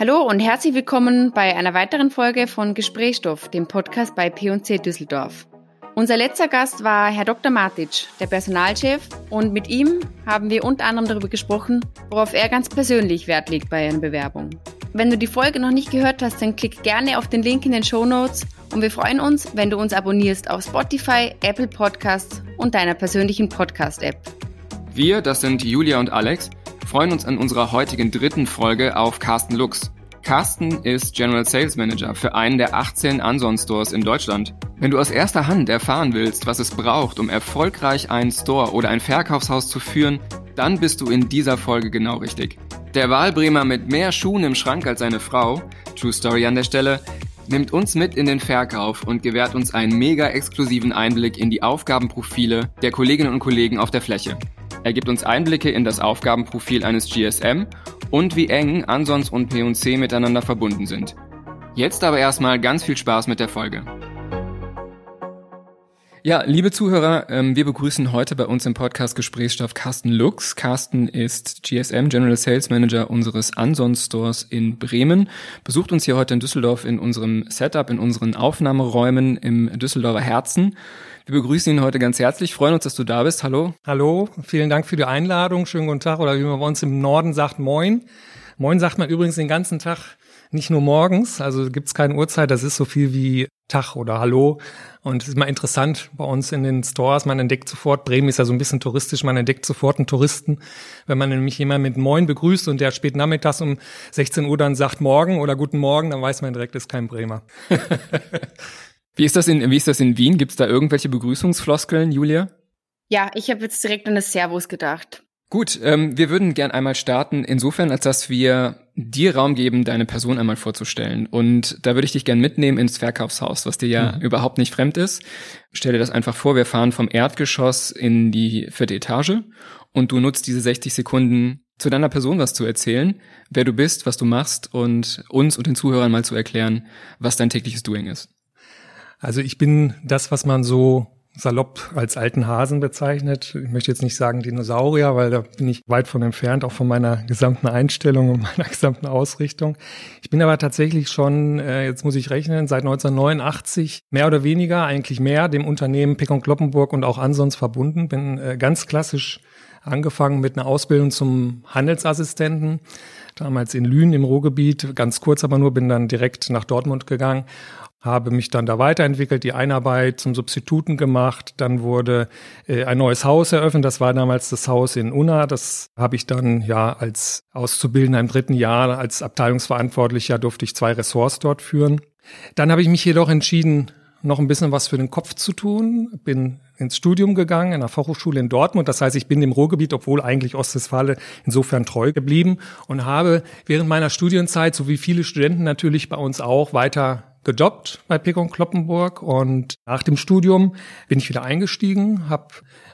Hallo und herzlich willkommen bei einer weiteren Folge von Gesprächsstoff, dem Podcast bei P&C Düsseldorf. Unser letzter Gast war Herr Dr. Matic, der Personalchef, und mit ihm haben wir unter anderem darüber gesprochen, worauf er ganz persönlich Wert legt bei einer Bewerbung. Wenn du die Folge noch nicht gehört hast, dann klick gerne auf den Link in den Show Notes und wir freuen uns, wenn du uns abonnierst auf Spotify, Apple Podcasts und deiner persönlichen Podcast-App. Wir, das sind Julia und Alex, freuen uns an unserer heutigen dritten Folge auf Carsten Lux. Carsten ist General Sales Manager für einen der 18 Anson Stores in Deutschland. Wenn du aus erster Hand erfahren willst, was es braucht, um erfolgreich einen Store oder ein Verkaufshaus zu führen, dann bist du in dieser Folge genau richtig. Der Wahlbremer mit mehr Schuhen im Schrank als seine Frau, True Story an der Stelle, nimmt uns mit in den Verkauf und gewährt uns einen mega exklusiven Einblick in die Aufgabenprofile der Kolleginnen und Kollegen auf der Fläche. Er gibt uns Einblicke in das Aufgabenprofil eines GSM und wie eng Ansons und P&C miteinander verbunden sind. Jetzt aber erstmal ganz viel Spaß mit der Folge. Ja, liebe Zuhörer, ähm, wir begrüßen heute bei uns im Podcast Gesprächsstoff Carsten Lux. Carsten ist GSM General Sales Manager unseres Anson Stores in Bremen. Besucht uns hier heute in Düsseldorf in unserem Setup, in unseren Aufnahmeräumen im Düsseldorfer Herzen. Wir begrüßen ihn heute ganz herzlich, freuen uns, dass du da bist. Hallo. Hallo, vielen Dank für die Einladung. Schönen guten Tag oder wie man bei uns im Norden sagt, moin. Moin sagt man übrigens den ganzen Tag, nicht nur morgens, also gibt's keine Uhrzeit, das ist so viel wie Tag oder Hallo. Und es ist mal interessant bei uns in den Stores, man entdeckt sofort, Bremen ist ja so ein bisschen touristisch, man entdeckt sofort einen Touristen. Wenn man nämlich jemanden mit Moin begrüßt und der spät nachmittags um 16 Uhr dann sagt Morgen oder Guten Morgen, dann weiß man direkt, das ist kein Bremer. Wie ist das in, wie ist das in Wien? Gibt es da irgendwelche Begrüßungsfloskeln, Julia? Ja, ich habe jetzt direkt an das Servus gedacht. Gut, ähm, wir würden gern einmal starten, insofern, als dass wir dir Raum geben, deine Person einmal vorzustellen. Und da würde ich dich gern mitnehmen ins Verkaufshaus, was dir ja mhm. überhaupt nicht fremd ist. Stell dir das einfach vor, wir fahren vom Erdgeschoss in die vierte Etage und du nutzt diese 60 Sekunden zu deiner Person was zu erzählen, wer du bist, was du machst und uns und den Zuhörern mal zu erklären, was dein tägliches Doing ist. Also ich bin das, was man so salopp als alten Hasen bezeichnet. Ich möchte jetzt nicht sagen Dinosaurier, weil da bin ich weit von entfernt, auch von meiner gesamten Einstellung und meiner gesamten Ausrichtung. Ich bin aber tatsächlich schon, äh, jetzt muss ich rechnen, seit 1989 mehr oder weniger, eigentlich mehr, dem Unternehmen Pick Kloppenburg und auch Ansons verbunden. Bin äh, ganz klassisch angefangen mit einer Ausbildung zum Handelsassistenten damals in Lünen im Ruhrgebiet, ganz kurz aber nur, bin dann direkt nach Dortmund gegangen habe mich dann da weiterentwickelt, die Einarbeit zum Substituten gemacht. Dann wurde äh, ein neues Haus eröffnet. Das war damals das Haus in Unna. Das habe ich dann ja als Auszubildender im dritten Jahr, als Abteilungsverantwortlicher durfte ich zwei Ressorts dort führen. Dann habe ich mich jedoch entschieden, noch ein bisschen was für den Kopf zu tun. Bin ins Studium gegangen in der Fachhochschule in Dortmund. Das heißt, ich bin dem Ruhrgebiet, obwohl eigentlich Ostwestfale, insofern treu geblieben und habe während meiner Studienzeit, so wie viele Studenten natürlich bei uns auch, weiter gejobbt bei Pekon Kloppenburg und nach dem Studium bin ich wieder eingestiegen, habe,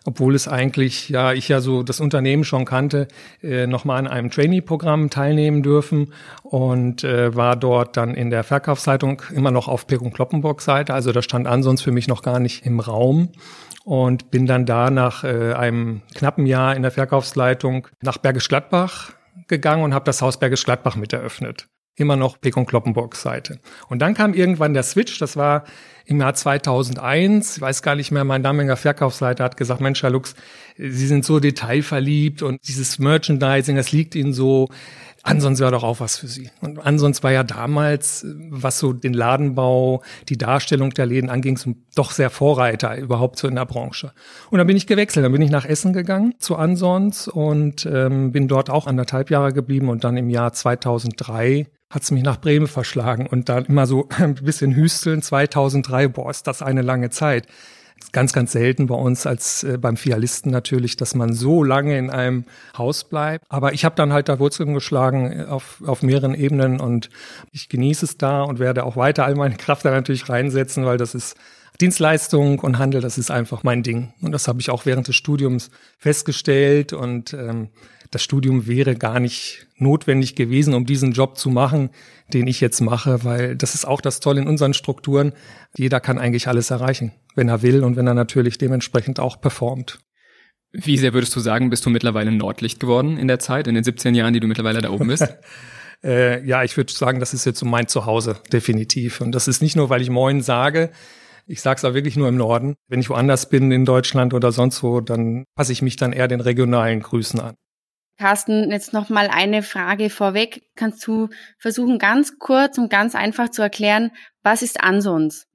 obwohl es eigentlich, ja, ich ja so das Unternehmen schon kannte, äh, nochmal an einem Trainee-Programm teilnehmen dürfen und äh, war dort dann in der Verkaufszeitung immer noch auf Pekon Kloppenburg Seite, also da stand ansonsten für mich noch gar nicht im Raum und bin dann da nach äh, einem knappen Jahr in der Verkaufsleitung nach Bergisch Gladbach gegangen und habe das Haus Bergisch Gladbach mit eröffnet immer noch Pekon Kloppenburg Seite. Und dann kam irgendwann der Switch, das war im Jahr 2001, ich weiß gar nicht mehr, mein damaliger Verkaufsleiter hat gesagt, Mensch, Herr Lux, Sie sind so detailverliebt und dieses Merchandising, das liegt Ihnen so. Ansonsten wäre doch auch was für Sie. Und ansonsten war ja damals, was so den Ladenbau, die Darstellung der Läden anging, doch sehr Vorreiter überhaupt so in der Branche. Und dann bin ich gewechselt, dann bin ich nach Essen gegangen zu Ansons und ähm, bin dort auch anderthalb Jahre geblieben und dann im Jahr 2003 hat es mich nach Bremen verschlagen und dann immer so ein bisschen hüsteln. 2003, boah, ist das eine lange Zeit. Ganz, ganz selten bei uns als äh, beim Fialisten natürlich, dass man so lange in einem Haus bleibt. Aber ich habe dann halt da Wurzeln geschlagen äh, auf, auf mehreren Ebenen und ich genieße es da und werde auch weiter all meine Kraft da natürlich reinsetzen, weil das ist Dienstleistung und Handel, das ist einfach mein Ding. Und das habe ich auch während des Studiums festgestellt und ähm, das Studium wäre gar nicht notwendig gewesen, um diesen Job zu machen, den ich jetzt mache, weil das ist auch das Tolle in unseren Strukturen. Jeder kann eigentlich alles erreichen, wenn er will und wenn er natürlich dementsprechend auch performt. Wie sehr würdest du sagen, bist du mittlerweile Nordlicht geworden in der Zeit, in den 17 Jahren, die du mittlerweile da oben bist? äh, ja, ich würde sagen, das ist jetzt so mein Zuhause, definitiv. Und das ist nicht nur, weil ich Moin sage, ich sage es auch wirklich nur im Norden. Wenn ich woanders bin in Deutschland oder sonst wo, dann passe ich mich dann eher den regionalen Grüßen an. Carsten, jetzt noch mal eine Frage vorweg. Kannst du versuchen, ganz kurz und ganz einfach zu erklären, was ist Ansons?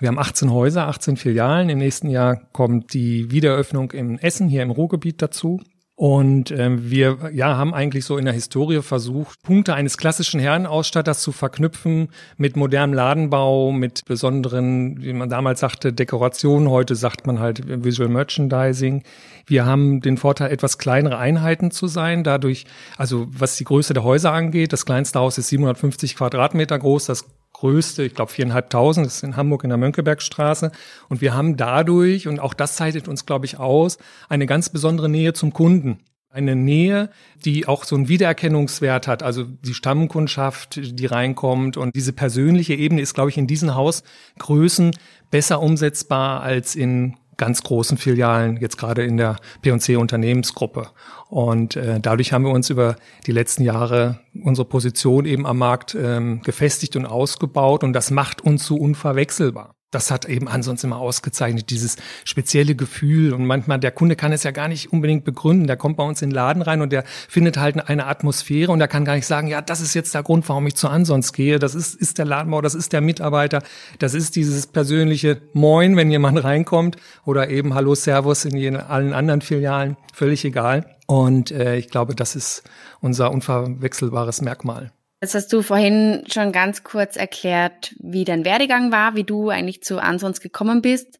Wir haben 18 Häuser, 18 Filialen. Im nächsten Jahr kommt die Wiedereröffnung in Essen hier im Ruhrgebiet dazu. Und ähm, wir ja, haben eigentlich so in der Historie versucht, Punkte eines klassischen Herrenausstatters zu verknüpfen mit modernem Ladenbau, mit besonderen, wie man damals sagte, Dekorationen. Heute sagt man halt Visual Merchandising. Wir haben den Vorteil, etwas kleinere Einheiten zu sein. Dadurch, also was die Größe der Häuser angeht, das kleinste Haus ist 750 Quadratmeter groß, das größte, ich glaube viereinhalbtausend, das ist in Hamburg in der Mönckebergstraße. Und wir haben dadurch, und auch das zeichnet uns, glaube ich, aus, eine ganz besondere Nähe zum Kunden. Eine Nähe, die auch so einen Wiedererkennungswert hat, also die Stammkundschaft, die reinkommt. Und diese persönliche Ebene ist, glaube ich, in diesen Hausgrößen besser umsetzbar als in ganz großen Filialen, jetzt gerade in der P&C Unternehmensgruppe. Und äh, dadurch haben wir uns über die letzten Jahre unsere Position eben am Markt ähm, gefestigt und ausgebaut und das macht uns so unverwechselbar das hat eben ansonsten immer ausgezeichnet, dieses spezielle Gefühl. Und manchmal, der Kunde kann es ja gar nicht unbedingt begründen. Der kommt bei uns in den Laden rein und der findet halt eine Atmosphäre und der kann gar nicht sagen, ja, das ist jetzt der Grund, warum ich zu Ansons gehe. Das ist, ist der Ladenbau, das ist der Mitarbeiter, das ist dieses persönliche Moin, wenn jemand reinkommt oder eben Hallo, Servus in jeden, allen anderen Filialen, völlig egal. Und äh, ich glaube, das ist unser unverwechselbares Merkmal. Jetzt hast du vorhin schon ganz kurz erklärt, wie dein Werdegang war, wie du eigentlich zu Ansons gekommen bist.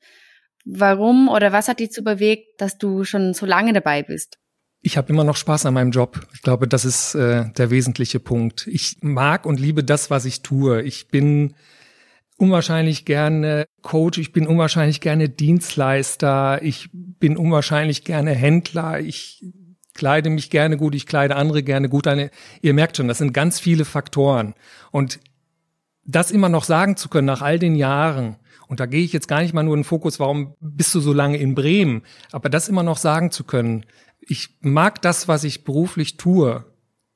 Warum oder was hat dich zu bewegt, dass du schon so lange dabei bist? Ich habe immer noch Spaß an meinem Job. Ich glaube, das ist äh, der wesentliche Punkt. Ich mag und liebe das, was ich tue. Ich bin unwahrscheinlich gerne Coach, ich bin unwahrscheinlich gerne Dienstleister, ich bin unwahrscheinlich gerne Händler, ich kleide mich gerne gut, ich kleide andere gerne gut. Eine, ihr merkt schon, das sind ganz viele Faktoren. Und das immer noch sagen zu können nach all den Jahren, und da gehe ich jetzt gar nicht mal nur in den Fokus, warum bist du so lange in Bremen, aber das immer noch sagen zu können, ich mag das, was ich beruflich tue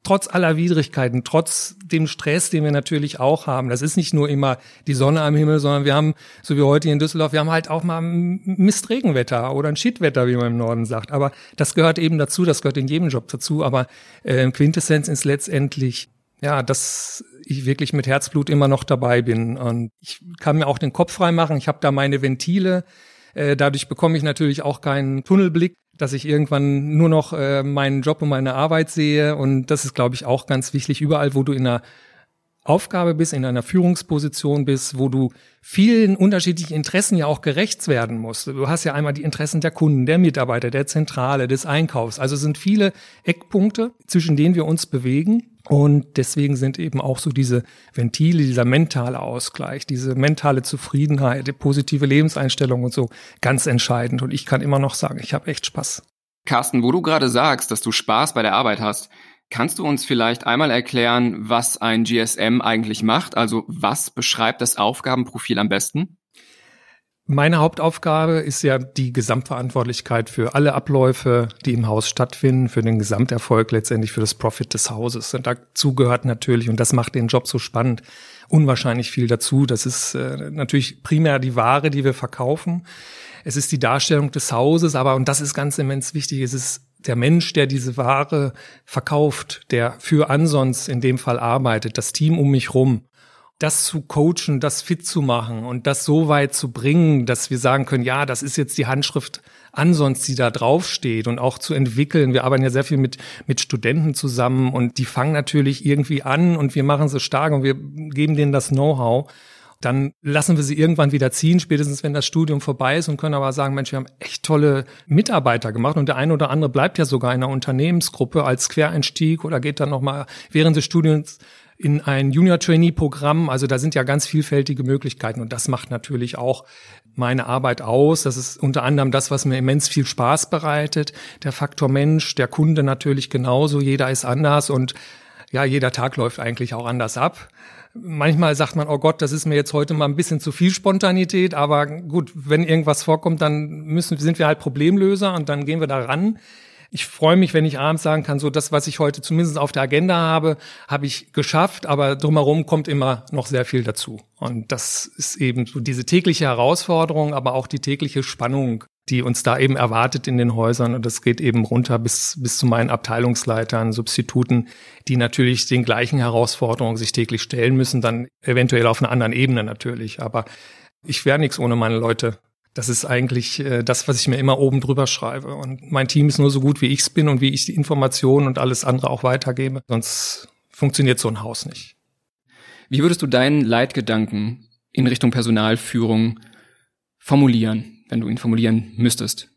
trotz aller Widrigkeiten, trotz dem Stress, den wir natürlich auch haben. Das ist nicht nur immer die Sonne am Himmel, sondern wir haben, so wie heute hier in Düsseldorf, wir haben halt auch mal Mistregenwetter oder ein Schiedwetter, wie man im Norden sagt. Aber das gehört eben dazu, das gehört in jedem Job dazu. Aber äh, Quintessenz ist letztendlich, ja, dass ich wirklich mit Herzblut immer noch dabei bin. Und ich kann mir auch den Kopf frei machen. Ich habe da meine Ventile. Äh, dadurch bekomme ich natürlich auch keinen Tunnelblick dass ich irgendwann nur noch äh, meinen Job und meine Arbeit sehe. Und das ist, glaube ich, auch ganz wichtig. Überall, wo du in einer Aufgabe bist, in einer Führungsposition bist, wo du vielen unterschiedlichen Interessen ja auch gerecht werden musst. Du hast ja einmal die Interessen der Kunden, der Mitarbeiter, der Zentrale, des Einkaufs. Also sind viele Eckpunkte, zwischen denen wir uns bewegen. Und deswegen sind eben auch so diese Ventile, dieser mentale Ausgleich, diese mentale Zufriedenheit, die positive Lebenseinstellung und so ganz entscheidend. Und ich kann immer noch sagen, ich habe echt Spaß. Carsten, wo du gerade sagst, dass du Spaß bei der Arbeit hast, kannst du uns vielleicht einmal erklären, was ein GSM eigentlich macht? Also was beschreibt das Aufgabenprofil am besten? Meine Hauptaufgabe ist ja die Gesamtverantwortlichkeit für alle Abläufe, die im Haus stattfinden, für den Gesamterfolg letztendlich für das Profit des Hauses. Und dazu gehört natürlich, und das macht den Job so spannend, unwahrscheinlich viel dazu. Das ist äh, natürlich primär die Ware, die wir verkaufen. Es ist die Darstellung des Hauses, aber, und das ist ganz immens wichtig, es ist der Mensch, der diese Ware verkauft, der für Ansons in dem Fall arbeitet, das Team um mich rum das zu coachen, das fit zu machen und das so weit zu bringen, dass wir sagen können, ja, das ist jetzt die Handschrift ansonst, die da draufsteht und auch zu entwickeln. Wir arbeiten ja sehr viel mit, mit Studenten zusammen und die fangen natürlich irgendwie an und wir machen sie stark und wir geben denen das Know-how. Dann lassen wir sie irgendwann wieder ziehen, spätestens wenn das Studium vorbei ist und können aber sagen, Mensch, wir haben echt tolle Mitarbeiter gemacht und der eine oder andere bleibt ja sogar in einer Unternehmensgruppe als Quereinstieg oder geht dann nochmal während des Studiums in ein Junior-Trainee-Programm. Also da sind ja ganz vielfältige Möglichkeiten und das macht natürlich auch meine Arbeit aus. Das ist unter anderem das, was mir immens viel Spaß bereitet. Der Faktor Mensch, der Kunde natürlich genauso. Jeder ist anders und ja, jeder Tag läuft eigentlich auch anders ab. Manchmal sagt man, oh Gott, das ist mir jetzt heute mal ein bisschen zu viel Spontanität, aber gut, wenn irgendwas vorkommt, dann müssen, sind wir halt Problemlöser und dann gehen wir da ran. ich freue mich, wenn ich abends sagen kann, so das, was ich heute zumindest auf der Agenda habe, habe ich geschafft, aber drumherum kommt immer noch sehr viel dazu. Und das ist eben so diese tägliche Herausforderung, aber auch die tägliche Spannung, die uns da eben erwartet in den Häusern. Und das geht eben runter bis, bis zu meinen Abteilungsleitern, Substituten, die natürlich den gleichen Herausforderungen sich täglich stellen müssen, dann eventuell auf einer anderen Ebene natürlich. Aber ich wäre nichts ohne meine Leute. Das ist eigentlich äh, das, was ich mir immer oben drüber schreibe. Und mein Team ist nur so gut, wie ich es bin und wie ich die Informationen und alles andere auch weitergebe. Sonst funktioniert so ein Haus nicht. Wie würdest du deinen Leitgedanken in Richtung Personalführung formulieren, wenn du ihn formulieren müsstest?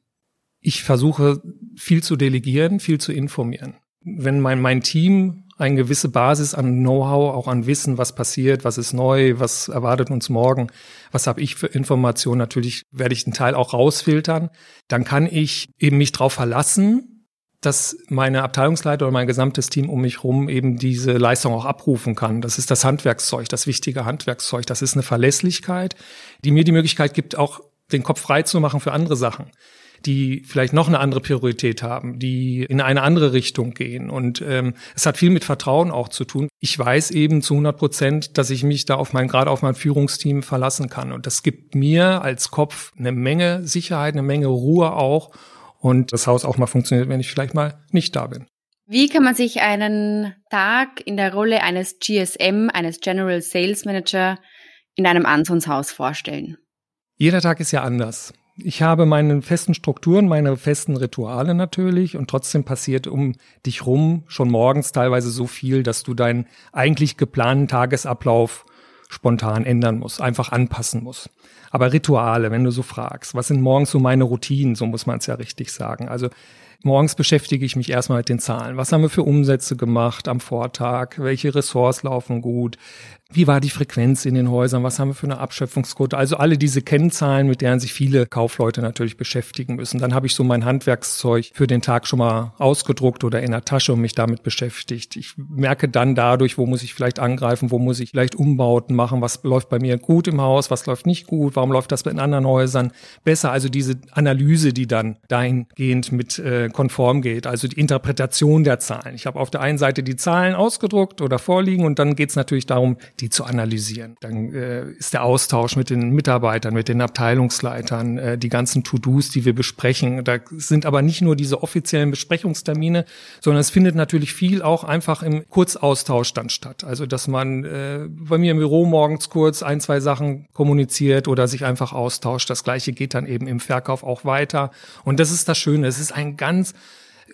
Ich versuche viel zu delegieren, viel zu informieren. Wenn mein, mein Team eine gewisse Basis an Know-how, auch an Wissen, was passiert, was ist neu, was erwartet uns morgen, was habe ich für Informationen. Natürlich werde ich den Teil auch rausfiltern. Dann kann ich eben mich darauf verlassen, dass meine Abteilungsleiter oder mein gesamtes Team um mich herum eben diese Leistung auch abrufen kann. Das ist das Handwerkszeug, das wichtige Handwerkszeug. Das ist eine Verlässlichkeit, die mir die Möglichkeit gibt, auch den Kopf frei zu machen für andere Sachen die vielleicht noch eine andere Priorität haben, die in eine andere Richtung gehen. Und ähm, es hat viel mit Vertrauen auch zu tun. Ich weiß eben zu 100 Prozent, dass ich mich da auf mein, gerade auf mein Führungsteam verlassen kann. Und das gibt mir als Kopf eine Menge Sicherheit, eine Menge Ruhe auch. Und das Haus auch mal funktioniert, wenn ich vielleicht mal nicht da bin. Wie kann man sich einen Tag in der Rolle eines GSM, eines General Sales Manager in einem Ansonshaus vorstellen? Jeder Tag ist ja anders ich habe meine festen Strukturen, meine festen Rituale natürlich und trotzdem passiert um dich rum schon morgens teilweise so viel, dass du deinen eigentlich geplanten Tagesablauf spontan ändern musst, einfach anpassen musst. Aber Rituale, wenn du so fragst, was sind morgens so meine Routinen, so muss man es ja richtig sagen. Also Morgens beschäftige ich mich erstmal mit den Zahlen. Was haben wir für Umsätze gemacht am Vortag? Welche Ressorts laufen gut? Wie war die Frequenz in den Häusern? Was haben wir für eine Abschöpfungsquote? Also alle diese Kennzahlen, mit deren sich viele Kaufleute natürlich beschäftigen müssen. Dann habe ich so mein Handwerkszeug für den Tag schon mal ausgedruckt oder in der Tasche und mich damit beschäftigt. Ich merke dann dadurch, wo muss ich vielleicht angreifen, wo muss ich vielleicht Umbauten machen, was läuft bei mir gut im Haus, was läuft nicht gut, warum läuft das in anderen Häusern besser. Also diese Analyse, die dann dahingehend mit äh, konform geht, also die Interpretation der Zahlen. Ich habe auf der einen Seite die Zahlen ausgedruckt oder vorliegen und dann geht es natürlich darum, die zu analysieren. Dann äh, ist der Austausch mit den Mitarbeitern, mit den Abteilungsleitern, äh, die ganzen To-Dos, die wir besprechen. Da sind aber nicht nur diese offiziellen Besprechungstermine, sondern es findet natürlich viel auch einfach im Kurzaustausch dann statt. Also dass man äh, bei mir im Büro morgens kurz ein, zwei Sachen kommuniziert oder sich einfach austauscht. Das gleiche geht dann eben im Verkauf auch weiter. Und das ist das Schöne. Es ist ein ganz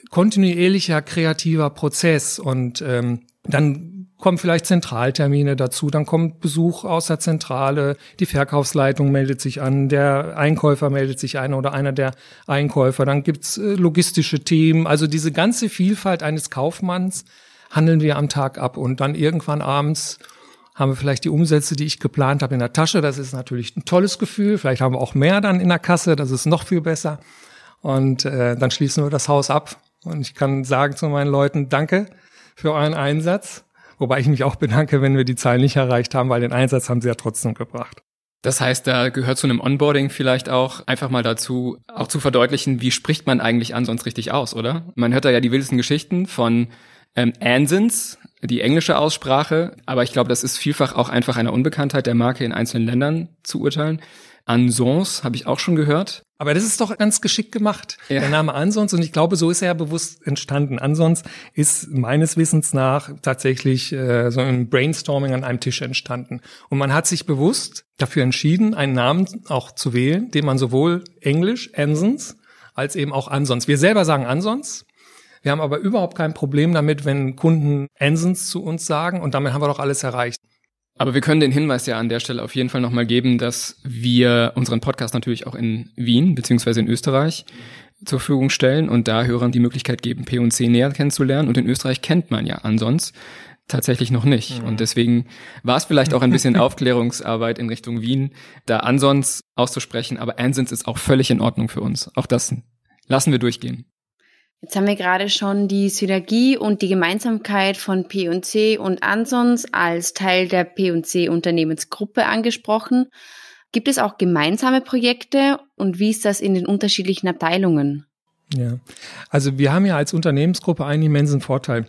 kontinuierlicher kreativer Prozess und ähm, dann kommen vielleicht Zentraltermine dazu, dann kommt Besuch aus der Zentrale, die Verkaufsleitung meldet sich an, der Einkäufer meldet sich ein oder einer der Einkäufer, dann gibt's äh, logistische Themen, also diese ganze Vielfalt eines Kaufmanns handeln wir am Tag ab und dann irgendwann abends haben wir vielleicht die Umsätze, die ich geplant habe, in der Tasche. Das ist natürlich ein tolles Gefühl. Vielleicht haben wir auch mehr dann in der Kasse. Das ist noch viel besser. Und äh, dann schließen wir das Haus ab. Und ich kann sagen zu meinen Leuten, danke für euren Einsatz. Wobei ich mich auch bedanke, wenn wir die Zahlen nicht erreicht haben, weil den Einsatz haben sie ja trotzdem gebracht. Das heißt, da gehört zu einem Onboarding vielleicht auch einfach mal dazu, auch zu verdeutlichen, wie spricht man eigentlich an sonst richtig aus, oder? Man hört da ja die wildesten Geschichten von ähm, Ansons, die englische Aussprache, aber ich glaube, das ist vielfach auch einfach einer Unbekanntheit der Marke in einzelnen Ländern zu urteilen. Ansons habe ich auch schon gehört. Aber das ist doch ganz geschickt gemacht, ja. der Name Ansons. Und ich glaube, so ist er ja bewusst entstanden. Ansons ist meines Wissens nach tatsächlich äh, so ein Brainstorming an einem Tisch entstanden. Und man hat sich bewusst dafür entschieden, einen Namen auch zu wählen, den man sowohl Englisch, Ansons, als eben auch Ansons. Wir selber sagen Ansons. Wir haben aber überhaupt kein Problem damit, wenn Kunden Ansons zu uns sagen. Und damit haben wir doch alles erreicht. Aber wir können den Hinweis ja an der Stelle auf jeden Fall nochmal geben, dass wir unseren Podcast natürlich auch in Wien beziehungsweise in Österreich zur Verfügung stellen und da Hörern die Möglichkeit geben, P&C näher kennenzulernen. Und in Österreich kennt man ja ansonsten tatsächlich noch nicht. Mhm. Und deswegen war es vielleicht auch ein bisschen Aufklärungsarbeit in Richtung Wien, da ansonsten auszusprechen. Aber Ansons ist auch völlig in Ordnung für uns. Auch das lassen wir durchgehen. Jetzt haben wir gerade schon die Synergie und die Gemeinsamkeit von P&C und Ansons als Teil der P&C Unternehmensgruppe angesprochen. Gibt es auch gemeinsame Projekte und wie ist das in den unterschiedlichen Abteilungen? Ja, also wir haben ja als Unternehmensgruppe einen immensen Vorteil.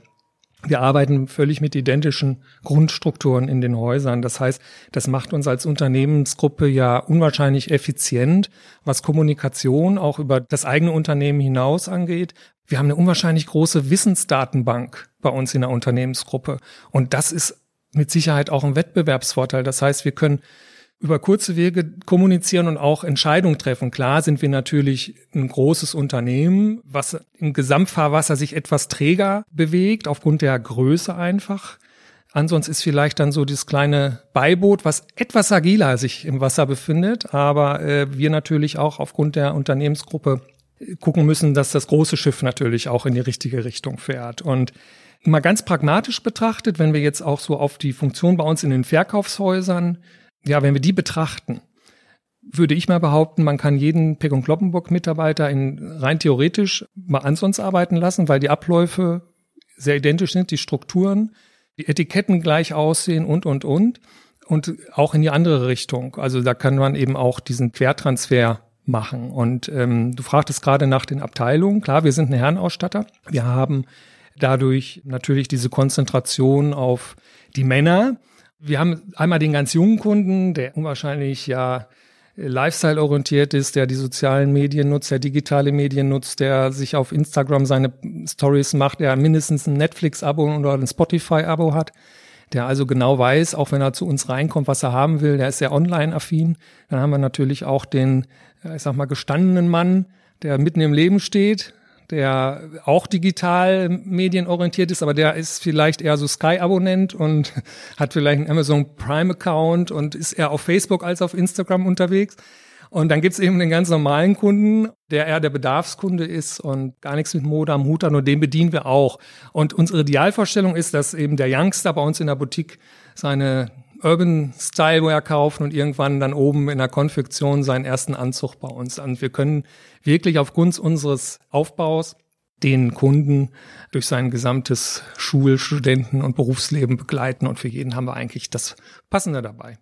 Wir arbeiten völlig mit identischen Grundstrukturen in den Häusern. Das heißt, das macht uns als Unternehmensgruppe ja unwahrscheinlich effizient, was Kommunikation auch über das eigene Unternehmen hinaus angeht. Wir haben eine unwahrscheinlich große Wissensdatenbank bei uns in der Unternehmensgruppe. Und das ist mit Sicherheit auch ein Wettbewerbsvorteil. Das heißt, wir können über kurze Wege kommunizieren und auch Entscheidungen treffen. Klar sind wir natürlich ein großes Unternehmen, was im Gesamtfahrwasser sich etwas träger bewegt, aufgrund der Größe einfach. Ansonsten ist vielleicht dann so das kleine Beiboot, was etwas agiler sich im Wasser befindet, aber äh, wir natürlich auch aufgrund der Unternehmensgruppe gucken müssen, dass das große Schiff natürlich auch in die richtige Richtung fährt. Und mal ganz pragmatisch betrachtet, wenn wir jetzt auch so auf die Funktion bei uns in den Verkaufshäusern ja, wenn wir die betrachten, würde ich mal behaupten, man kann jeden Pick- und Kloppenburg-Mitarbeiter in rein theoretisch mal ansonsten arbeiten lassen, weil die Abläufe sehr identisch sind, die Strukturen, die Etiketten gleich aussehen und, und, und. Und auch in die andere Richtung. Also da kann man eben auch diesen Quertransfer machen. Und ähm, du fragtest gerade nach den Abteilungen. Klar, wir sind ein Herrenausstatter. Wir haben dadurch natürlich diese Konzentration auf die Männer. Wir haben einmal den ganz jungen Kunden, der unwahrscheinlich ja Lifestyle orientiert ist, der die sozialen Medien nutzt, der digitale Medien nutzt, der sich auf Instagram seine Stories macht, der mindestens ein Netflix-Abo oder ein Spotify-Abo hat, der also genau weiß, auch wenn er zu uns reinkommt, was er haben will, der ist sehr online-affin. Dann haben wir natürlich auch den, ich sag mal, gestandenen Mann, der mitten im Leben steht, der auch digital medienorientiert ist, aber der ist vielleicht eher so Sky-Abonnent und hat vielleicht einen Amazon Prime-Account und ist eher auf Facebook als auf Instagram unterwegs. Und dann gibt's eben den ganz normalen Kunden, der eher der Bedarfskunde ist und gar nichts mit Mode am Hut hat, und den bedienen wir auch. Und unsere Idealvorstellung ist, dass eben der Youngster bei uns in der Boutique seine Urban Styleware kaufen und irgendwann dann oben in der Konfektion seinen ersten Anzug bei uns an. Wir können wirklich aufgrund unseres Aufbaus den Kunden durch sein gesamtes Schul-, Studenten- und Berufsleben begleiten und für jeden haben wir eigentlich das Passende dabei.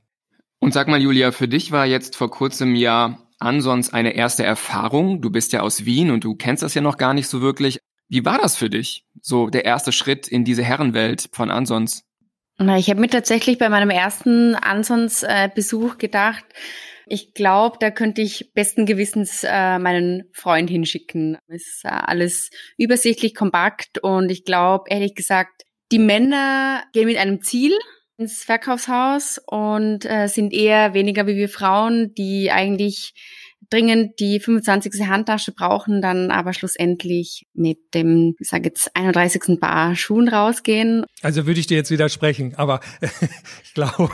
Und sag mal, Julia, für dich war jetzt vor kurzem ja Ansons eine erste Erfahrung. Du bist ja aus Wien und du kennst das ja noch gar nicht so wirklich. Wie war das für dich? So der erste Schritt in diese Herrenwelt von Ansons? Na, ich habe mir tatsächlich bei meinem ersten Ansons-Besuch gedacht, ich glaube, da könnte ich besten Gewissens äh, meinen Freund hinschicken. Es ist äh, alles übersichtlich, kompakt und ich glaube, ehrlich gesagt, die Männer gehen mit einem Ziel ins Verkaufshaus und äh, sind eher weniger wie wir Frauen, die eigentlich dringend die 25. Handtasche brauchen, dann aber schlussendlich mit dem, ich sage jetzt 31. Paar Schuhen rausgehen. Also würde ich dir jetzt widersprechen, aber ich glaube,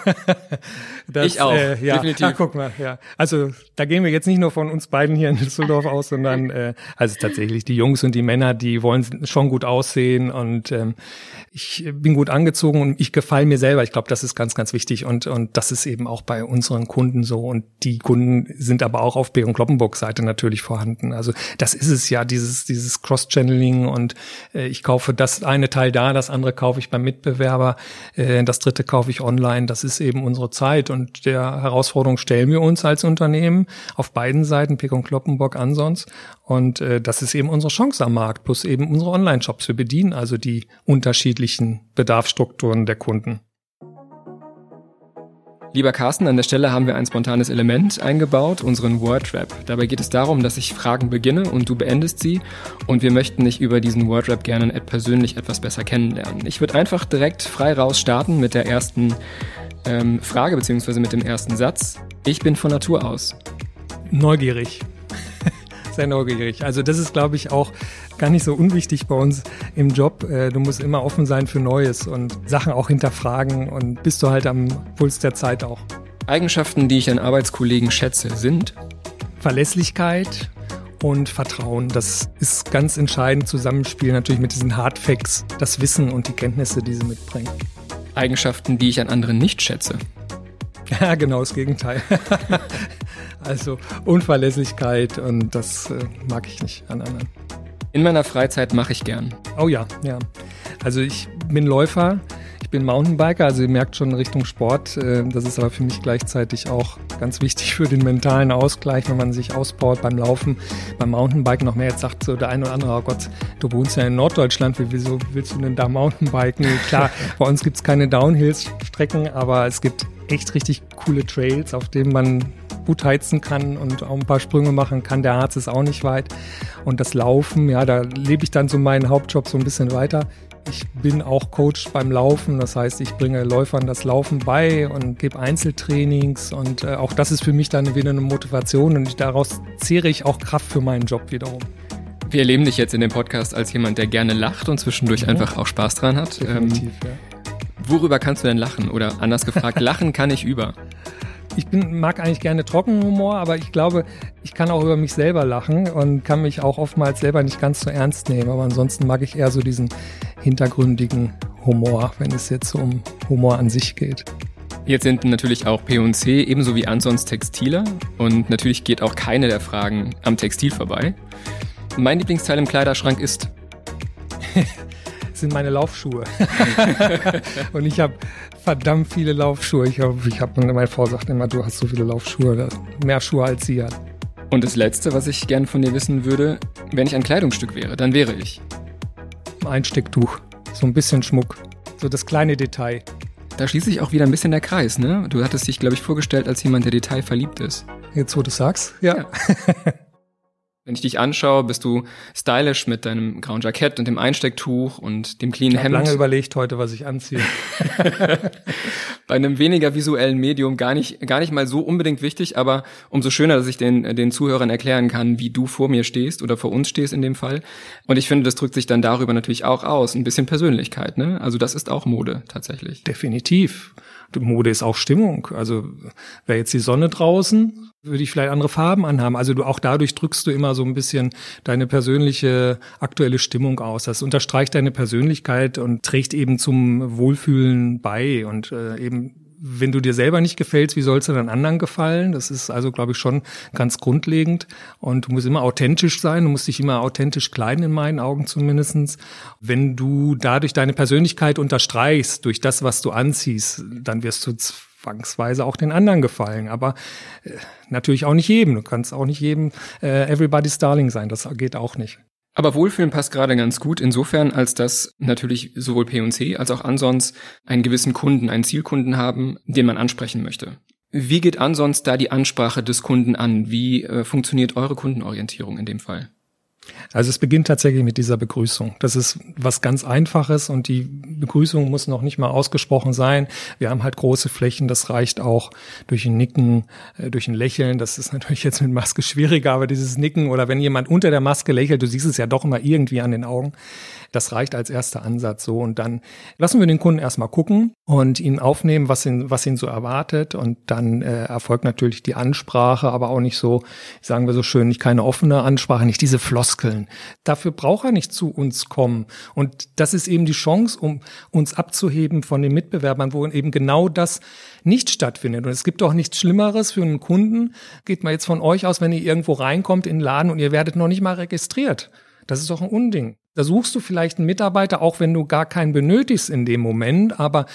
dass, ich auch, äh, ja, definitiv. Ja, guck mal, ja. Also da gehen wir jetzt nicht nur von uns beiden hier in Düsseldorf aus, sondern äh, also tatsächlich die Jungs und die Männer, die wollen schon gut aussehen und ähm, ich bin gut angezogen und ich gefalle mir selber. Ich glaube, das ist ganz, ganz wichtig und und das ist eben auch bei unseren Kunden so und die Kunden sind aber auch auf und Kloppenburg-Seite natürlich vorhanden. Also das ist es ja, dieses, dieses Cross-Channeling und äh, ich kaufe das eine Teil da, das andere kaufe ich beim Mitbewerber, äh, das dritte kaufe ich online. Das ist eben unsere Zeit und der Herausforderung stellen wir uns als Unternehmen auf beiden Seiten, Pick und Kloppenburg ansonsten. Und äh, das ist eben unsere Chance am Markt, plus eben unsere Online-Shops. Wir bedienen also die unterschiedlichen Bedarfsstrukturen der Kunden. Lieber Carsten, an der Stelle haben wir ein spontanes Element eingebaut, unseren Wordrap. Dabei geht es darum, dass ich Fragen beginne und du beendest sie und wir möchten dich über diesen Wordrap gerne persönlich etwas besser kennenlernen. Ich würde einfach direkt frei raus starten mit der ersten ähm, Frage beziehungsweise mit dem ersten Satz. Ich bin von Natur aus. Neugierig sehr neugierig. Also das ist, glaube ich, auch gar nicht so unwichtig bei uns im Job. Äh, du musst immer offen sein für Neues und Sachen auch hinterfragen und bist du halt am Puls der Zeit auch. Eigenschaften, die ich an Arbeitskollegen schätze, sind Verlässlichkeit und Vertrauen. Das ist ganz entscheidend Zusammenspiel natürlich mit diesen Hardfacts, das Wissen und die Kenntnisse, die sie mitbringen. Eigenschaften, die ich an anderen nicht schätze. Ja, genau das Gegenteil. also Unverlässlichkeit und das äh, mag ich nicht an anderen. In meiner Freizeit mache ich gern. Oh ja, ja. Also ich bin Läufer. Ich bin Mountainbiker, also ihr merkt schon Richtung Sport. Äh, das ist aber für mich gleichzeitig auch ganz wichtig für den mentalen Ausgleich, wenn man sich auspowert beim Laufen, beim Mountainbiken noch mehr. Jetzt sagt so der eine oder andere, oh Gott, du wohnst ja in Norddeutschland, wieso willst du denn da Mountainbiken? Klar, bei uns gibt's keine Downhill-Strecken, aber es gibt echt richtig coole Trails, auf denen man gut heizen kann und auch ein paar Sprünge machen kann. Der Harz ist auch nicht weit. Und das Laufen, ja, da lebe ich dann so meinen Hauptjob so ein bisschen weiter. Ich bin auch Coach beim Laufen, das heißt, ich bringe Läufern das Laufen bei und gebe Einzeltrainings und äh, auch das ist für mich dann wieder eine Motivation und daraus zehre ich auch Kraft für meinen Job wiederum. Wir erleben dich jetzt in dem Podcast als jemand, der gerne lacht und zwischendurch ja. einfach auch Spaß dran hat. Definitiv, ähm, ja. Worüber kannst du denn lachen? Oder anders gefragt, lachen kann ich über. Ich bin, mag eigentlich gerne Trockenhumor, aber ich glaube, ich kann auch über mich selber lachen und kann mich auch oftmals selber nicht ganz so ernst nehmen. Aber ansonsten mag ich eher so diesen hintergründigen Humor, wenn es jetzt um Humor an sich geht. Jetzt sind natürlich auch P&C ebenso wie ansonsten Textiler und natürlich geht auch keine der Fragen am Textil vorbei. Mein Lieblingsteil im Kleiderschrank ist sind meine Laufschuhe. und ich habe verdammt viele Laufschuhe. Ich habe, ich hab, meine Frau sagt immer, du hast so viele Laufschuhe, mehr Schuhe als sie hat. Und das Letzte, was ich gern von dir wissen würde, wenn ich ein Kleidungsstück wäre, dann wäre ich. Ein Stecktuch, so ein bisschen Schmuck, so das kleine Detail. Da schließt sich auch wieder ein bisschen der Kreis, ne? Du hattest dich, glaube ich, vorgestellt als jemand, der Detail verliebt ist. Jetzt, wo du sagst, ja. ja. Wenn ich dich anschaue, bist du stylisch mit deinem grauen Jackett und dem Einstecktuch und dem clean ich Hemd. Ich habe lange überlegt heute, was ich anziehe. Bei einem weniger visuellen Medium gar nicht, gar nicht mal so unbedingt wichtig, aber umso schöner, dass ich den, den Zuhörern erklären kann, wie du vor mir stehst oder vor uns stehst in dem Fall. Und ich finde, das drückt sich dann darüber natürlich auch aus. Ein bisschen Persönlichkeit, ne? Also das ist auch Mode tatsächlich. Definitiv. Mode ist auch Stimmung. Also wäre jetzt die Sonne draußen, würde ich vielleicht andere Farben anhaben. Also du auch dadurch drückst du immer so ein bisschen deine persönliche aktuelle Stimmung aus. Das unterstreicht deine Persönlichkeit und trägt eben zum Wohlfühlen bei und äh, eben wenn du dir selber nicht gefällst, wie sollst du dann anderen gefallen? Das ist also, glaube ich, schon ganz grundlegend. Und du musst immer authentisch sein, du musst dich immer authentisch kleiden, in meinen Augen zumindestens. Wenn du dadurch deine Persönlichkeit unterstreichst, durch das, was du anziehst, dann wirst du zwangsweise auch den anderen gefallen. Aber äh, natürlich auch nicht jedem. Du kannst auch nicht jedem äh, Everybody's Darling sein. Das geht auch nicht. Aber Wohlfühlen passt gerade ganz gut insofern, als dass natürlich sowohl P&C als auch Ansons einen gewissen Kunden, einen Zielkunden haben, den man ansprechen möchte. Wie geht Ansons da die Ansprache des Kunden an? Wie äh, funktioniert eure Kundenorientierung in dem Fall? Also es beginnt tatsächlich mit dieser Begrüßung. Das ist was ganz Einfaches und die Begrüßung muss noch nicht mal ausgesprochen sein. Wir haben halt große Flächen, das reicht auch durch ein Nicken, äh, durch ein Lächeln. Das ist natürlich jetzt mit Maske schwieriger, aber dieses Nicken oder wenn jemand unter der Maske lächelt, du siehst es ja doch immer irgendwie an den Augen. Das reicht als erster Ansatz so. Und dann lassen wir den Kunden erstmal gucken und ihn aufnehmen, was ihn, was ihn so erwartet. Und dann äh, erfolgt natürlich die Ansprache, aber auch nicht so, sagen wir so schön, nicht keine offene Ansprache, nicht diese Floskeln. Dafür braucht er nicht zu uns kommen. Und das ist eben die Chance, um uns abzuheben von den Mitbewerbern, wo eben genau das nicht stattfindet. Und es gibt doch nichts Schlimmeres für einen Kunden. Geht mal jetzt von euch aus, wenn ihr irgendwo reinkommt in den Laden und ihr werdet noch nicht mal registriert. Das ist doch ein Unding. Da suchst du vielleicht einen Mitarbeiter, auch wenn du gar keinen benötigst in dem Moment, aber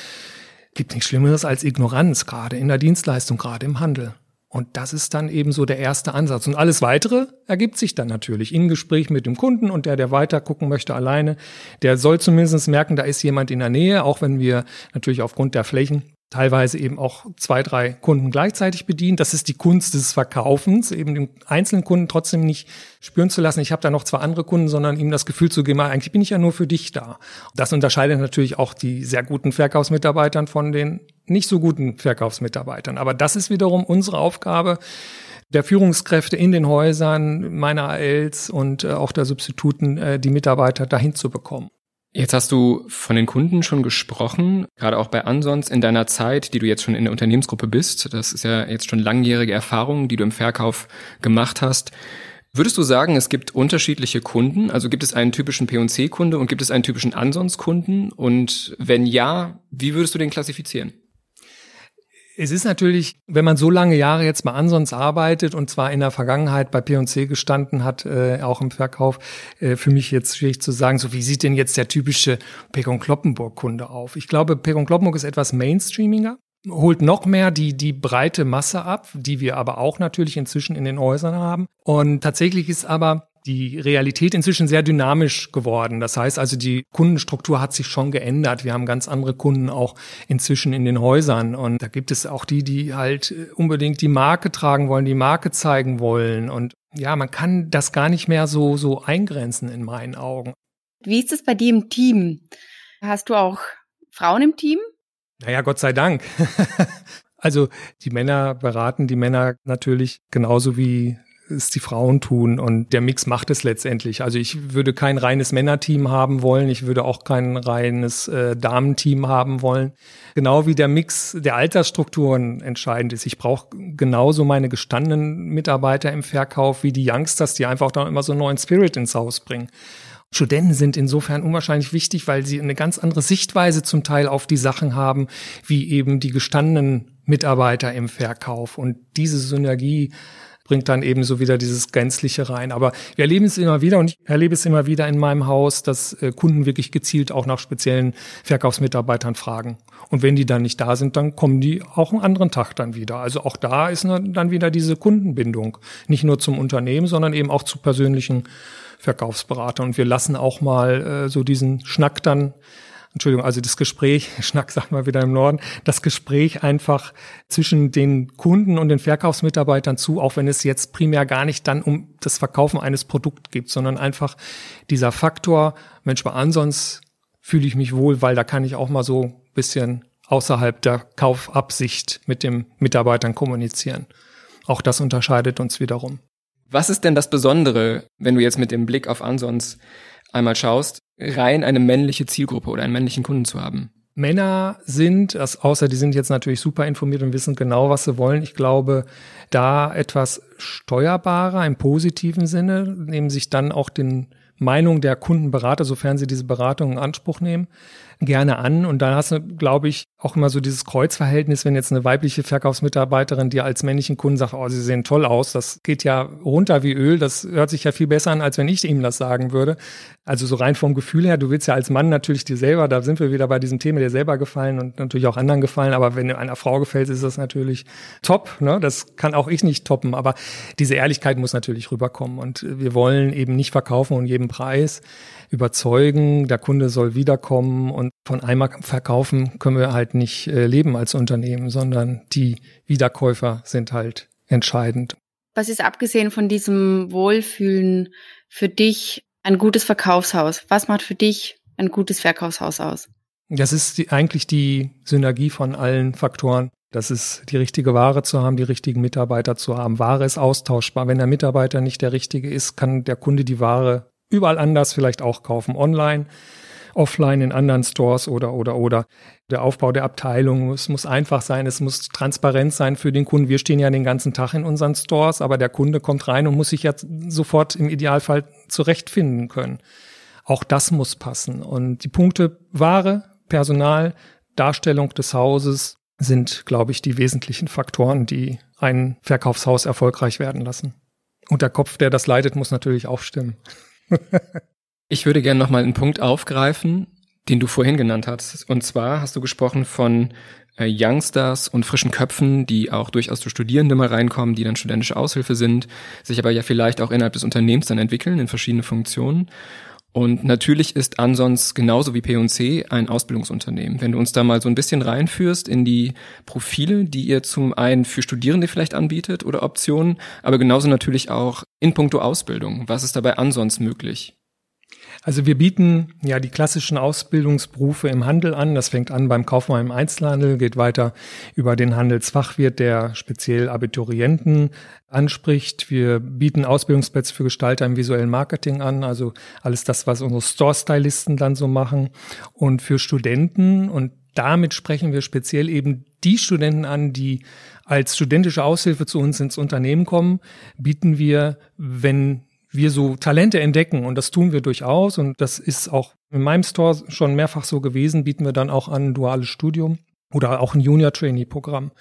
gibt nichts Schlimmeres als Ignoranz, gerade in der Dienstleistung, gerade im Handel. Und das ist dann eben so der erste Ansatz. Und alles weitere ergibt sich dann natürlich im Gespräch mit dem Kunden und der, der weiter gucken möchte alleine, der soll zumindest merken, da ist jemand in der Nähe, auch wenn wir natürlich aufgrund der Flächen teilweise eben auch zwei, drei Kunden gleichzeitig bedient. Das ist die Kunst des Verkaufens, eben den einzelnen Kunden trotzdem nicht spüren zu lassen, ich habe da noch zwei andere Kunden, sondern ihm das Gefühl zu geben, ah, eigentlich bin ich ja nur für dich da. Das unterscheidet natürlich auch die sehr guten Verkaufsmitarbeitern von den nicht so guten Verkaufsmitarbeitern. Aber das ist wiederum unsere Aufgabe, der Führungskräfte in den Häusern, meiner ALs und äh, auch der Substituten, äh, die Mitarbeiter dahin zu bekommen. Jetzt hast du von den Kunden schon gesprochen, gerade auch bei Ansons in deiner Zeit, die du jetzt schon in der Unternehmensgruppe bist. Das ist ja jetzt schon langjährige Erfahrung, die du im Verkauf gemacht hast. Würdest du sagen, es gibt unterschiedliche Kunden? Also gibt es einen typischen P&C-Kunde und gibt es einen typischen Ansons-Kunden? Und wenn ja, wie würdest du den klassifizieren? Es ist natürlich, wenn man so lange Jahre jetzt bei Ansons arbeitet und zwar in der Vergangenheit bei P&C gestanden hat, äh, auch im Verkauf, äh, für mich jetzt schwierig zu sagen, so wie sieht denn jetzt der typische Pekon Kloppenburg-Kunde auf? Ich glaube, Pekon Kloppenburg ist etwas Mainstreamiger, holt noch mehr die, die breite Masse ab, die wir aber auch natürlich inzwischen in den Häusern haben. Und tatsächlich ist aber die Realität inzwischen sehr dynamisch geworden. Das heißt also, die Kundenstruktur hat sich schon geändert. Wir haben ganz andere Kunden auch inzwischen in den Häusern. Und da gibt es auch die, die halt äh, unbedingt die Marke tragen wollen, die Marke zeigen wollen. Und ja, man kann das gar nicht mehr so, so eingrenzen in meinen Augen. Wie ist es bei dir im Team? Hast du auch Frauen im Team? Naja, Gott sei Dank. also die Männer beraten die Männer natürlich genauso wie es die Frauen tun und der Mix macht es letztendlich. Also ich würde kein reines Männerteam haben wollen, ich würde auch kein reines äh, Damenteam haben wollen. Genau wie der Mix der Altersstrukturen entscheidend ist. Ich brauche genauso meine gestandenen Mitarbeiter im Verkauf wie die Youngsters, die einfach da immer so einen neuen Spirit ins Haus bringen. Studenten sind insofern unwahrscheinlich wichtig, weil sie eine ganz andere Sichtweise zum Teil auf die Sachen haben, wie eben die gestandenen Mitarbeiter im Verkauf. Und diese Synergie bringt dann eben so wieder dieses Gänzliche rein. Aber wir erleben es immer wieder und ich erlebe es immer wieder in meinem Haus, dass äh, Kunden wirklich gezielt auch nach speziellen Verkaufsmitarbeitern fragen. Und wenn die dann nicht da sind, dann kommen die auch einen anderen Tag dann wieder. Also auch da ist dann wieder diese Kundenbindung. Nicht nur zum Unternehmen, sondern eben auch zu persönlichen Verkaufsberatern. Und wir lassen auch mal äh, so diesen Schnack dann Entschuldigung, also das Gespräch, Schnack sagt mal wieder im Norden, das Gespräch einfach zwischen den Kunden und den Verkaufsmitarbeitern zu, auch wenn es jetzt primär gar nicht dann um das Verkaufen eines Produkts geht, sondern einfach dieser Faktor, Mensch, bei ansonsten fühle ich mich wohl, weil da kann ich auch mal so bisschen außerhalb der Kaufabsicht mit dem Mitarbeitern kommunizieren. Auch das unterscheidet uns wiederum. Was ist denn das Besondere, wenn du jetzt mit dem Blick auf Ansons einmal schaust, rein eine männliche Zielgruppe oder einen männlichen Kunden zu haben? Männer sind, außer die sind jetzt natürlich super informiert und wissen genau, was sie wollen. Ich glaube, da etwas steuerbarer im positiven Sinne, nehmen sich dann auch den Meinung der Kundenberater, sofern sie diese Beratung in Anspruch nehmen, gerne an. Und dann hast du, glaube ich, auch immer so dieses Kreuzverhältnis, wenn jetzt eine weibliche Verkaufsmitarbeiterin dir als männlichen Kunden sagt, oh, sie sehen toll aus, das geht ja runter wie Öl, das hört sich ja viel besser an, als wenn ich ihm das sagen würde. Also so rein vom Gefühl her, du willst ja als Mann natürlich dir selber, da sind wir wieder bei diesem Thema, dir selber gefallen und natürlich auch anderen gefallen, aber wenn einer Frau gefällt, ist das natürlich top, ne? Das kann auch ich nicht toppen, aber diese Ehrlichkeit muss natürlich rüberkommen und wir wollen eben nicht verkaufen um jeden Preis überzeugen, der Kunde soll wiederkommen und von einmal verkaufen können wir halt nicht äh, leben als Unternehmen, sondern die Wiederkäufer sind halt entscheidend. Was ist abgesehen von diesem Wohlfühlen für dich ein gutes Verkaufshaus? Was macht für dich ein gutes Verkaufshaus aus? Das ist die, eigentlich die Synergie von allen Faktoren. Das ist die richtige Ware zu haben, die richtigen Mitarbeiter zu haben. Ware ist austauschbar. Wenn der Mitarbeiter nicht der richtige ist, kann der Kunde die Ware überall anders vielleicht auch kaufen, online, offline in anderen Stores oder oder oder. Der Aufbau der Abteilung, es muss einfach sein, es muss transparent sein für den Kunden. Wir stehen ja den ganzen Tag in unseren Stores, aber der Kunde kommt rein und muss sich ja sofort im Idealfall zurechtfinden können. Auch das muss passen. Und die Punkte Ware, Personal, Darstellung des Hauses sind, glaube ich, die wesentlichen Faktoren, die ein Verkaufshaus erfolgreich werden lassen. Und der Kopf, der das leitet, muss natürlich auch stimmen ich würde gerne nochmal einen Punkt aufgreifen, den du vorhin genannt hast. Und zwar hast du gesprochen von äh, Youngsters und frischen Köpfen, die auch durchaus durch Studierende mal reinkommen, die dann studentische Aushilfe sind, sich aber ja vielleicht auch innerhalb des Unternehmens dann entwickeln in verschiedene Funktionen. Und natürlich ist Ansons genauso wie P&C ein Ausbildungsunternehmen. Wenn du uns da mal so ein bisschen reinführst in die Profile, die ihr zum einen für Studierende vielleicht anbietet oder Optionen, aber genauso natürlich auch in puncto Ausbildung. Was ist dabei Ansons möglich? Also wir bieten ja die klassischen Ausbildungsberufe im Handel an. Das fängt an beim Kaufmann im Einzelhandel, geht weiter über den Handelsfachwirt, der speziell Abiturienten anspricht. Wir bieten Ausbildungsplätze für Gestalter im visuellen Marketing an, also alles das, was unsere Store-Stylisten dann so machen. Und für Studenten und damit sprechen wir speziell eben die Studenten an, die als studentische Aushilfe zu uns ins Unternehmen kommen, bieten wir, wenn wir so Talente entdecken und das tun wir durchaus und das ist auch in meinem Store schon mehrfach so gewesen, bieten wir dann auch an ein duales Studium. oder auch ein Junior-Trainee-Programm.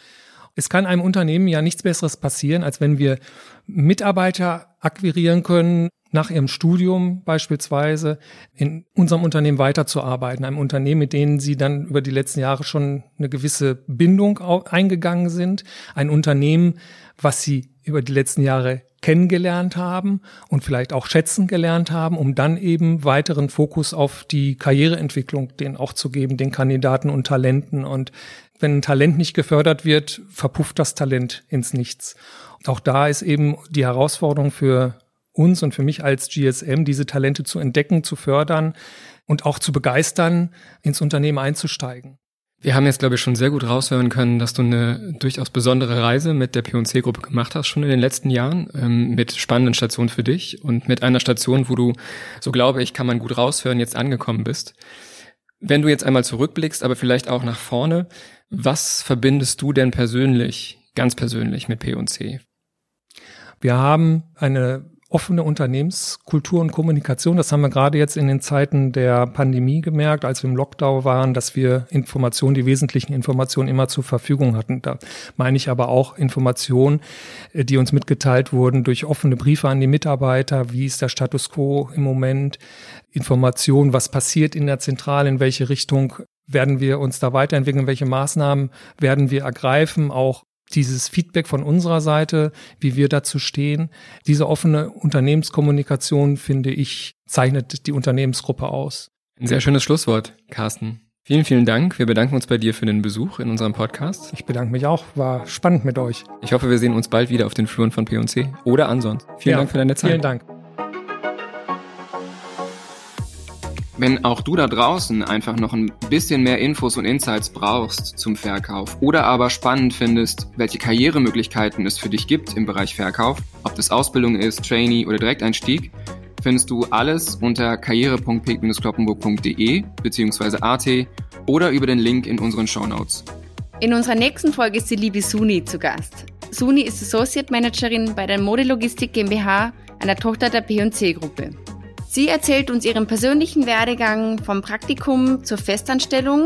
Es kann einem Unternehmen ja nichts Besseres passieren, als wenn wir Mitarbeiter akquirieren können, nach ihrem Studium beispielsweise in unserem Unternehmen weiterzuarbeiten, einem Unternehmen, mit denen sie dann über die letzten Jahre schon eine gewisse Bindung eingegangen sind, ein Unternehmen, was sie über die letzten Jahre kennengelernt haben und vielleicht auch schätzen gelernt haben, um dann eben weiteren Fokus auf die Karriereentwicklung den auch zu geben, den Kandidaten und Talenten. Und wenn ein Talent nicht gefördert wird, verpufft das Talent ins Nichts. Auch da ist eben die Herausforderung für uns und für mich als GSM, diese Talente zu entdecken, zu fördern und auch zu begeistern, ins Unternehmen einzusteigen. Wir haben jetzt, glaube ich, schon sehr gut raushören können, dass du eine durchaus besondere Reise mit der P&C-Gruppe gemacht hast, schon in den letzten Jahren, ähm, mit spannenden Stationen für dich und mit einer Station, wo du, so glaube ich, kann man gut raushören, jetzt angekommen bist. Wenn du jetzt einmal zurückblickst, aber vielleicht auch nach vorne, was verbindest du denn persönlich, ganz persönlich mit P&C? Wir haben eine offene Unternehmenskultur und Kommunikation. Das haben wir gerade jetzt in den Zeiten der Pandemie gemerkt, als wir im Lockdown waren, dass wir Informationen, die wesentlichen Informationen immer zur Verfügung hatten. Da meine ich aber auch Informationen, äh, die uns mitgeteilt wurden durch offene Briefe an die Mitarbeiter. Wie ist der Status quo im Moment? Informationen, was passiert in der Zentrale, in welche Richtung werden wir uns da weiterentwickeln, welche Maßnahmen werden wir ergreifen, auch dieses Feedback von unserer Seite, wie wir dazu stehen. Diese offene Unternehmenskommunikation, finde ich, zeichnet die Unternehmensgruppe aus. Ein sehr schönes Schlusswort, Carsten. Vielen, vielen Dank. Wir bedanken uns bei dir für den Besuch in unserem Podcast. Ich bedanke mich auch. War spannend mit euch. Ich hoffe, wir sehen uns bald wieder auf den Fluren von P&C oder ansonsten. Vielen ja, Dank für deine Zeit. Vielen Dank. Wenn auch du da draußen einfach noch ein bisschen mehr Infos und Insights brauchst zum Verkauf oder aber spannend findest, welche Karrieremöglichkeiten es für dich gibt im Bereich Verkauf, ob das Ausbildung ist, Trainee oder Direkteinstieg, findest du alles unter karriere.peek-kloppenburg.de bzw. AT oder über den Link in unseren Show Notes. In unserer nächsten Folge ist die liebe Suni zu Gast. Suni ist Associate Managerin bei der Modelogistik GmbH, einer Tochter der P&C-Gruppe. Sie erzählt uns ihren persönlichen Werdegang vom Praktikum zur Festanstellung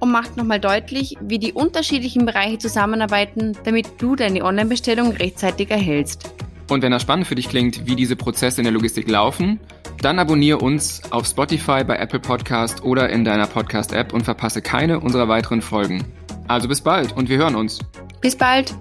und macht nochmal deutlich, wie die unterschiedlichen Bereiche zusammenarbeiten, damit du deine Online-Bestellung rechtzeitig erhältst. Und wenn das spannend für dich klingt, wie diese Prozesse in der Logistik laufen, dann abonniere uns auf Spotify, bei Apple Podcast oder in deiner Podcast-App und verpasse keine unserer weiteren Folgen. Also bis bald und wir hören uns. Bis bald.